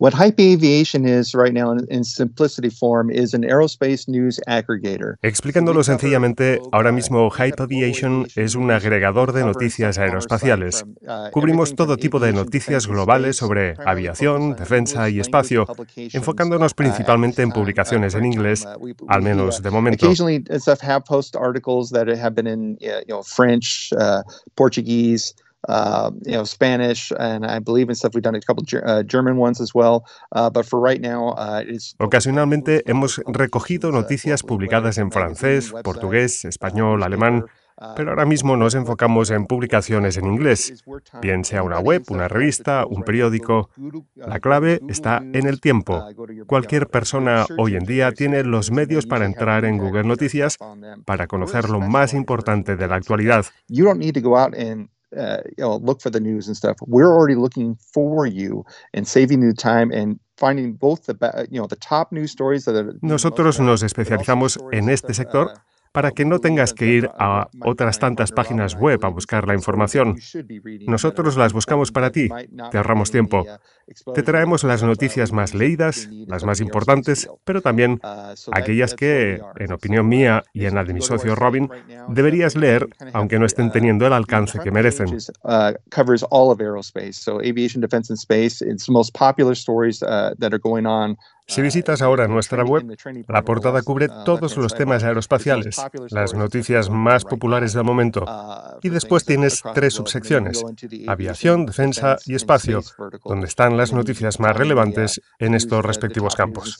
What Hype Aviation is right now in, in simplicity form is an aerospace news aggregator. Explicándolo sencillamente, ahora mismo Hype Aviation es un agregador de noticias aeroespaciales. Cubrimos todo tipo de noticias globales sobre aviación, defensa y espacio, enfocándonos principalmente en publicaciones en inglés, al menos de momento. Occasionally, stuff have post articles that have been in you know, French, uh, Portuguese, uh, you know, Spanish, and I believe in stuff we've done a couple uh, German ones as well. Uh, but for right now, uh, it's Ocasionalmente hemos recogido noticias publicadas en francés, portugués, español, alemán, pero ahora mismo nos enfocamos en publicaciones en inglés, bien sea una web, una revista, un periódico. La clave está en el tiempo. Cualquier persona hoy en día tiene los medios para entrar en Google Noticias para conocer lo más importante de la actualidad. You don't need to go out and uh, you know look for the news and stuff. We're already looking for you and saving you time and finding both the ba- you know the top news stories that are Nosotros nos especializamos en este sector para que no tengas que ir a otras tantas páginas web a buscar la información. Nosotros las buscamos para ti, te ahorramos tiempo. Te traemos las noticias más leídas, las más importantes, pero también aquellas que, en opinión mía y en la de mi socio Robin, deberías leer, aunque no estén teniendo el alcance que merecen. Uh, uh. Si visitas ahora nuestra web, la portada cubre todos los temas aeroespaciales, las noticias más populares del momento. Y después tienes tres subsecciones, aviación, defensa y espacio, donde están las noticias más relevantes en estos respectivos campos.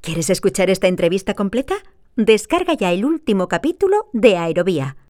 ¿Quieres escuchar esta entrevista completa? Descarga ya el último capítulo de Aerovía